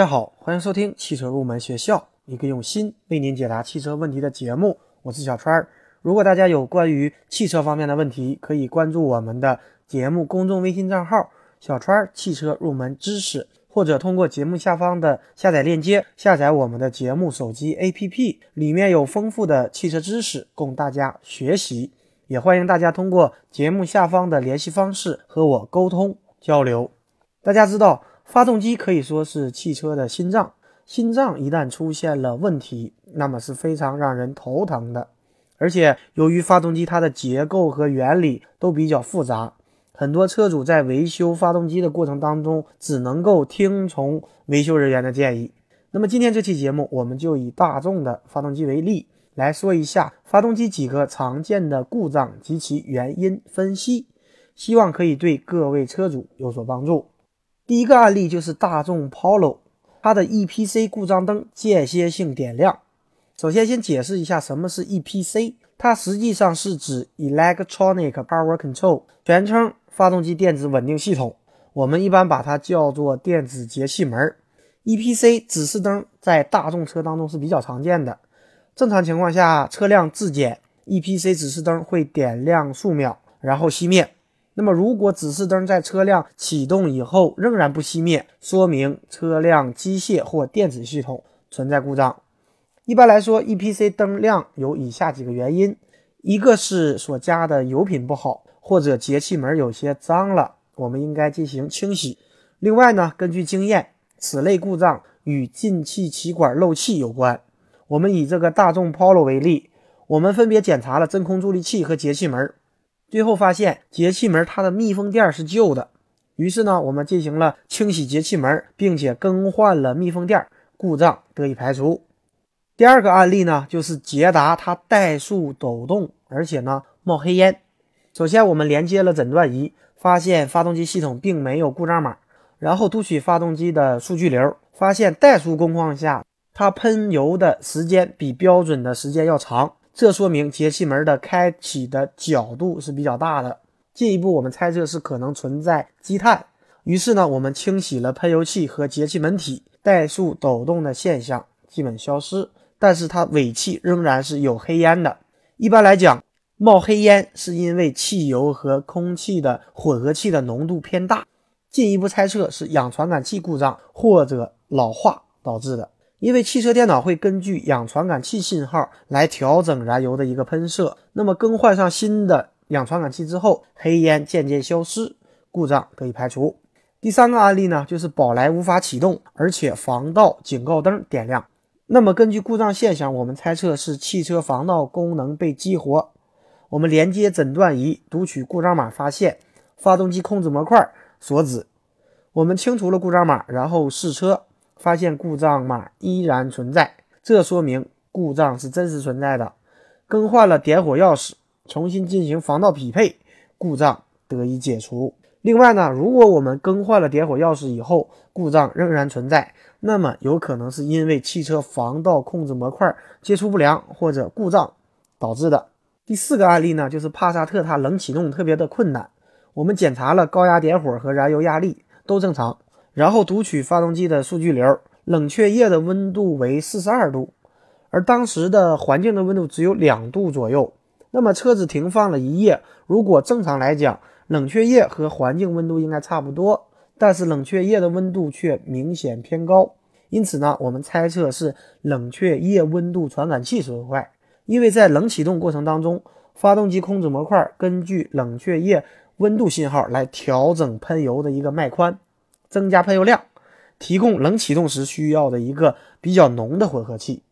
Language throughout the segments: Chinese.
大家好，欢迎收听汽车入门学校，一个用心为您解答汽车问题的节目。我是小川儿。如果大家有关于汽车方面的问题，可以关注我们的节目公众微信账号“小川儿汽车入门知识”，或者通过节目下方的下载链接下载我们的节目手机 APP，里面有丰富的汽车知识供大家学习。也欢迎大家通过节目下方的联系方式和我沟通交流。大家知道。发动机可以说是汽车的心脏，心脏一旦出现了问题，那么是非常让人头疼的。而且由于发动机它的结构和原理都比较复杂，很多车主在维修发动机的过程当中，只能够听从维修人员的建议。那么今天这期节目，我们就以大众的发动机为例，来说一下发动机几个常见的故障及其原因分析，希望可以对各位车主有所帮助。第一个案例就是大众 Polo，它的 EPC 故障灯间歇性点亮。首先，先解释一下什么是 EPC，它实际上是指 Electronic Power Control，全称发动机电子稳定系统。我们一般把它叫做电子节气门。EPC 指示灯在大众车当中是比较常见的。正常情况下，车辆自检，EPC 指示灯会点亮数秒，然后熄灭。那么，如果指示灯在车辆启动以后仍然不熄灭，说明车辆机械或电子系统存在故障。一般来说，EPC 灯亮有以下几个原因：一个是所加的油品不好，或者节气门有些脏了，我们应该进行清洗。另外呢，根据经验，此类故障与进气歧管漏气有关。我们以这个大众 Polo 为例，我们分别检查了真空助力器和节气门。最后发现节气门它的密封垫是旧的，于是呢，我们进行了清洗节气门，并且更换了密封垫，故障得以排除。第二个案例呢，就是捷达它怠速抖动，而且呢冒黑烟。首先我们连接了诊断仪，发现发动机系统并没有故障码，然后读取发动机的数据流，发现怠速工况下它喷油的时间比标准的时间要长。这说明节气门的开启的角度是比较大的。进一步，我们猜测是可能存在积碳。于是呢，我们清洗了喷油器和节气门体，怠速抖动的现象基本消失。但是它尾气仍然是有黑烟的。一般来讲，冒黑烟是因为汽油和空气的混合气的浓度偏大。进一步猜测是氧传感器故障或者老化导致的。因为汽车电脑会根据氧传感器信号来调整燃油的一个喷射，那么更换上新的氧传感器之后，黑烟渐渐消失，故障可以排除。第三个案例呢，就是宝来无法启动，而且防盗警告灯点亮。那么根据故障现象，我们猜测是汽车防盗功能被激活。我们连接诊断仪读取故障码，发现发动机控制模块锁止。我们清除了故障码，然后试车。发现故障码依然存在，这说明故障是真实存在的。更换了点火钥匙，重新进行防盗匹配，故障得以解除。另外呢，如果我们更换了点火钥匙以后，故障仍然存在，那么有可能是因为汽车防盗控制模块接触不良或者故障导致的。第四个案例呢，就是帕萨特它冷启动特别的困难。我们检查了高压点火和燃油压力都正常。然后读取发动机的数据流，冷却液的温度为四十二度，而当时的环境的温度只有两度左右。那么车子停放了一夜，如果正常来讲，冷却液和环境温度应该差不多，但是冷却液的温度却明显偏高。因此呢，我们猜测是冷却液温度传感器损坏。因为在冷启动过程当中，发动机控制模块根据冷却液温度信号来调整喷油的一个脉宽。增加喷油量，提供冷启动时需要的一个比较浓的混合气，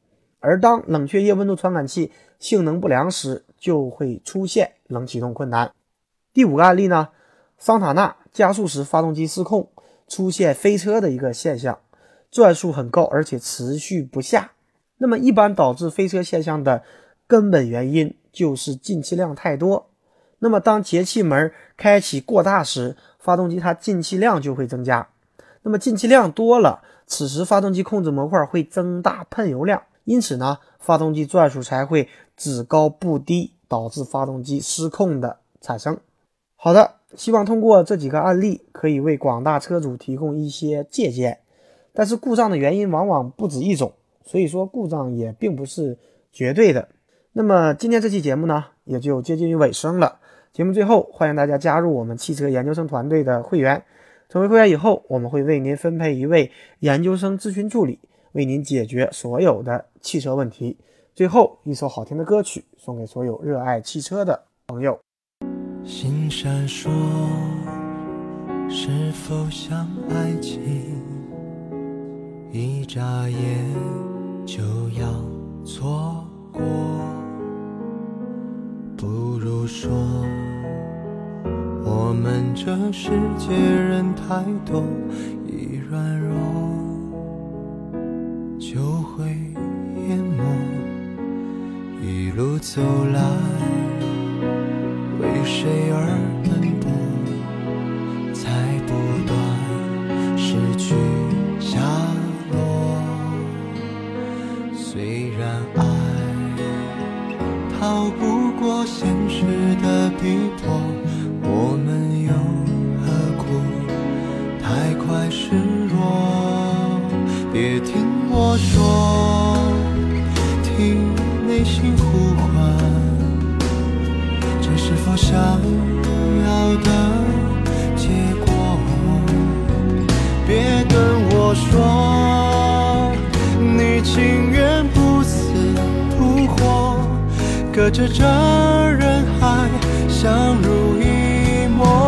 而当冷却液温度传感器性能不良时，就会出现冷启动困难。第五个案例呢，桑塔纳加速时发动机失控，出现飞车的一个现象，转速很高，而且持续不下。那么一般导致飞车现象的根本原因就是进气量太多。那么当节气门开启过大时，发动机它进气量就会增加，那么进气量多了，此时发动机控制模块会增大喷油量，因此呢，发动机转速才会只高不低，导致发动机失控的产生。好的，希望通过这几个案例可以为广大车主提供一些借鉴。但是故障的原因往往不止一种，所以说故障也并不是绝对的。那么今天这期节目呢，也就接近于尾声了。节目最后，欢迎大家加入我们汽车研究生团队的会员。成为会员以后，我们会为您分配一位研究生咨询助理，为您解决所有的汽车问题。最后一首好听的歌曲送给所有热爱汽车的朋友。心闪烁，是否像爱情？一眨眼就要错过，说。我们这世界人太多，一软弱就会淹没。一路走来，为谁而隔着这人海相濡以沫。